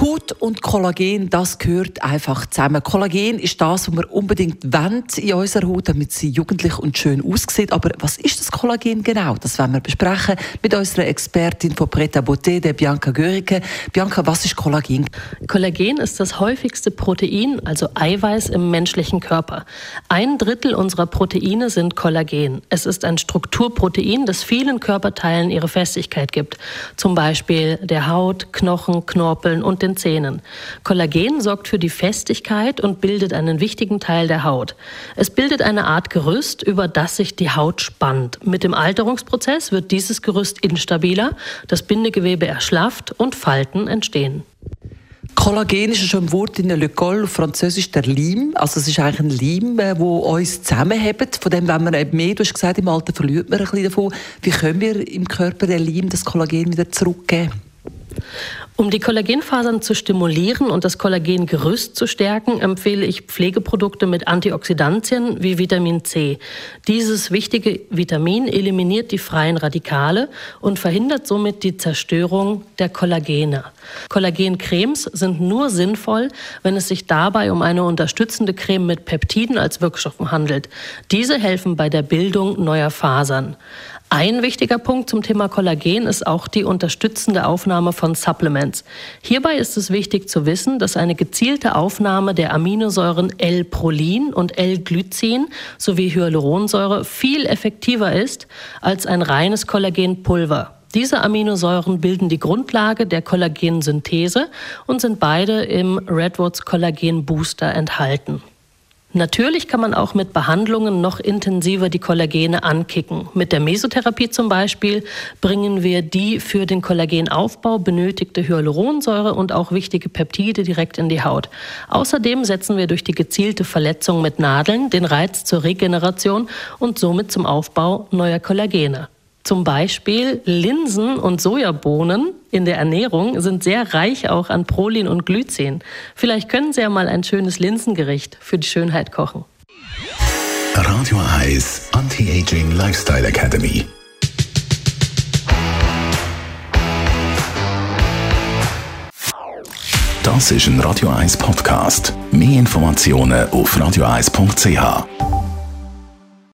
Haut und Kollagen, das gehört einfach zusammen. Kollagen ist das, was wir unbedingt wollen in unserer Haut, damit sie jugendlich und schön aussieht. Aber was ist das Kollagen genau? Das werden wir besprechen mit unserer Expertin von Preta Beauté, der Bianca Görike. Bianca, was ist Kollagen? Kollagen ist das häufigste Protein, also Eiweiß im menschlichen Körper. Ein Drittel unserer Proteine sind Kollagen. Es ist ein Strukturprotein, das vielen Körperteilen ihre Festigkeit gibt. Zum Beispiel der Haut, Knochen, Knorpeln und den den Zähnen. Kollagen sorgt für die Festigkeit und bildet einen wichtigen Teil der Haut. Es bildet eine Art Gerüst, über das sich die Haut spannt. Mit dem Alterungsprozess wird dieses Gerüst instabiler, das Bindegewebe erschlafft und Falten entstehen. Kollagen ist ein Wort in Le Col, auf Französisch der Leim. Also es ist eigentlich ein Leim, der äh, uns zusammenhält. Von dem, wenn man mehr, du hast gesagt, im Alter verliert man ein bisschen davon. Wie können wir im Körper den Leim, das Kollagen wieder zurückgeben? Um die Kollagenfasern zu stimulieren und das Kollagengerüst zu stärken, empfehle ich Pflegeprodukte mit Antioxidantien wie Vitamin C. Dieses wichtige Vitamin eliminiert die freien Radikale und verhindert somit die Zerstörung der Kollagene. Kollagencremes sind nur sinnvoll, wenn es sich dabei um eine unterstützende Creme mit Peptiden als Wirkstoffen handelt. Diese helfen bei der Bildung neuer Fasern. Ein wichtiger Punkt zum Thema Kollagen ist auch die unterstützende Aufnahme von Supplements. Hierbei ist es wichtig zu wissen, dass eine gezielte Aufnahme der Aminosäuren L-Prolin und L-Glycin sowie Hyaluronsäure viel effektiver ist als ein reines Kollagenpulver. Diese Aminosäuren bilden die Grundlage der Kollagensynthese und sind beide im Redwoods Kollagen Booster enthalten. Natürlich kann man auch mit Behandlungen noch intensiver die Kollagene ankicken. Mit der Mesotherapie zum Beispiel bringen wir die für den Kollagenaufbau benötigte Hyaluronsäure und auch wichtige Peptide direkt in die Haut. Außerdem setzen wir durch die gezielte Verletzung mit Nadeln den Reiz zur Regeneration und somit zum Aufbau neuer Kollagene. Zum Beispiel Linsen und Sojabohnen in der Ernährung sind sehr reich auch an Prolin und Glycin. Vielleicht können Sie ja mal ein schönes Linsengericht für die Schönheit kochen. Radio Eyes Anti-Aging Lifestyle Academy. Das ist ein Radio 1 Podcast. Mehr Informationen auf radio1.ch.